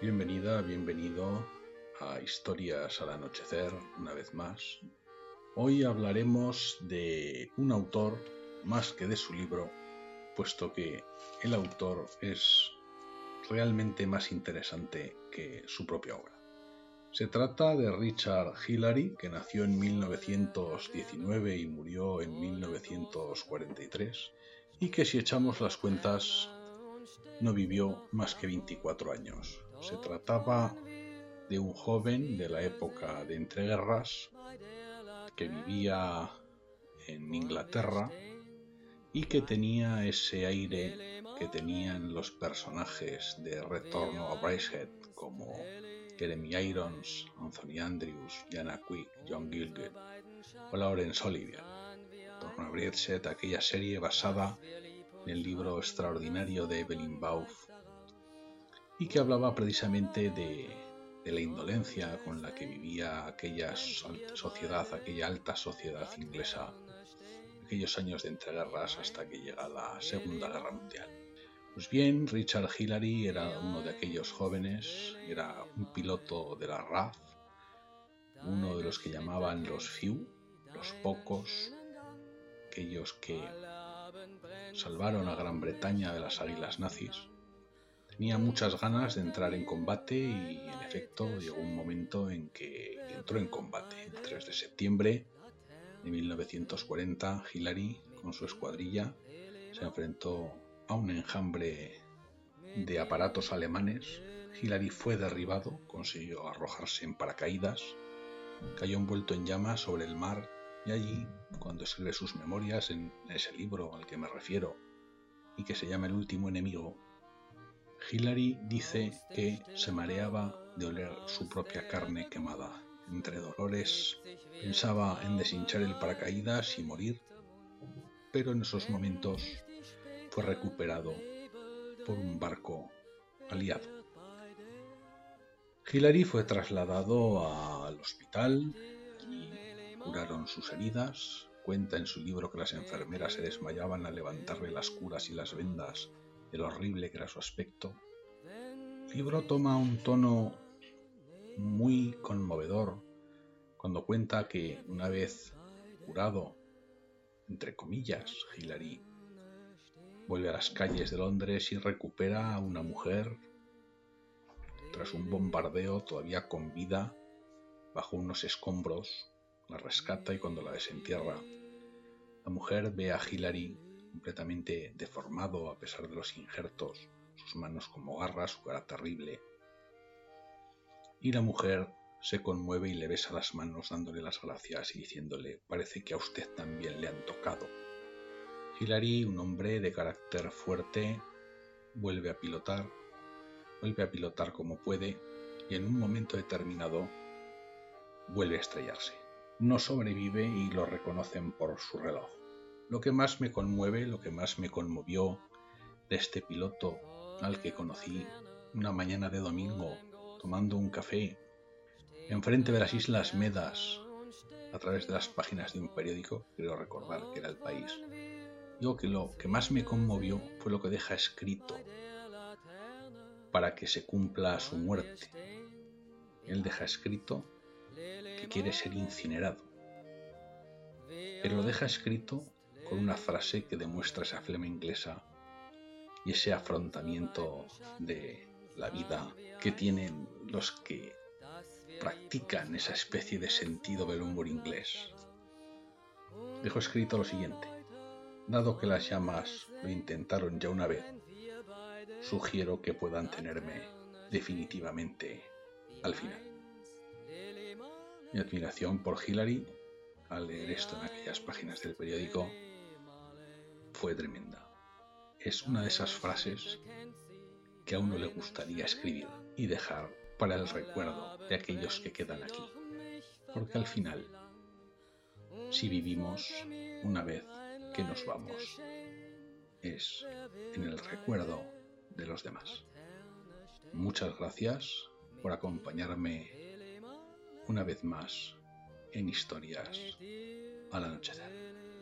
Bienvenida, bienvenido a Historias al Anochecer una vez más. Hoy hablaremos de un autor más que de su libro, puesto que el autor es realmente más interesante que su propia obra. Se trata de Richard Hillary, que nació en 1919 y murió en 1943, y que si echamos las cuentas no vivió más que 24 años. Se trataba de un joven de la época de entreguerras que vivía en Inglaterra y que tenía ese aire que tenían los personajes de Retorno a Bracehead como Jeremy Irons, Anthony Andrews, Jana Quick, John Gilgit o Laurence Olivier. Retorno a Bracehead, aquella serie basada en el libro extraordinario de Evelyn Bauf y que hablaba precisamente de, la indolencia con la que vivía aquella sociedad, aquella alta sociedad inglesa, aquellos años de entreguerras hasta que llega la Segunda Guerra Mundial. Pues bien, Richard Hillary era uno de aquellos jóvenes, era un piloto de la RAF, uno de los que llamaban los few, los pocos, aquellos que salvaron a Gran Bretaña de las águilas nazis Tenía muchas ganas de entrar en combate y en efecto llegó un momento en que entró en combate. El 3 de septiembre de 1940, Hillary con su escuadrilla se enfrentó a un enjambre de aparatos alemanes. Hillary fue derribado, consiguió arrojarse en paracaídas, cayó envuelto en llamas sobre el mar y allí, cuando escribe sus memorias en ese libro al que me refiero y que se llama El último enemigo, Hillary dice que se mareaba de oler su propia carne quemada. Entre dolores pensaba en deshinchar el paracaídas y morir, pero en esos momentos fue recuperado por un barco aliado. Hillary fue trasladado al hospital y curaron sus heridas. Cuenta en su libro que las enfermeras se desmayaban al levantarle las curas y las vendas el horrible que era su aspecto, el libro toma un tono muy conmovedor cuando cuenta que una vez curado, entre comillas, Hillary vuelve a las calles de Londres y recupera a una mujer tras un bombardeo todavía con vida bajo unos escombros, la rescata y cuando la desentierra, la mujer ve a Hillary completamente deformado a pesar de los injertos, sus manos como garras, su cara terrible. Y la mujer se conmueve y le besa las manos dándole las gracias y diciéndole, parece que a usted también le han tocado. Hilary, un hombre de carácter fuerte, vuelve a pilotar, vuelve a pilotar como puede y en un momento determinado vuelve a estrellarse. No sobrevive y lo reconocen por su reloj. Lo que más me conmueve, lo que más me conmovió de este piloto al que conocí una mañana de domingo tomando un café enfrente de las Islas Medas a través de las páginas de un periódico, creo recordar que era el país. Digo que lo que más me conmovió fue lo que deja escrito para que se cumpla su muerte. Él deja escrito que quiere ser incinerado, pero lo deja escrito con una frase que demuestra esa flema inglesa y ese afrontamiento de la vida que tienen los que practican esa especie de sentido del humor inglés. Dejo escrito lo siguiente. Dado que las llamas lo intentaron ya una vez, sugiero que puedan tenerme definitivamente al final. Mi admiración por Hillary al leer esto en aquellas páginas del periódico fue tremenda. Es una de esas frases que a uno le gustaría escribir y dejar para el recuerdo de aquellos que quedan aquí. Porque al final, si vivimos una vez que nos vamos, es en el recuerdo de los demás. Muchas gracias por acompañarme una vez más en historias al anochecer.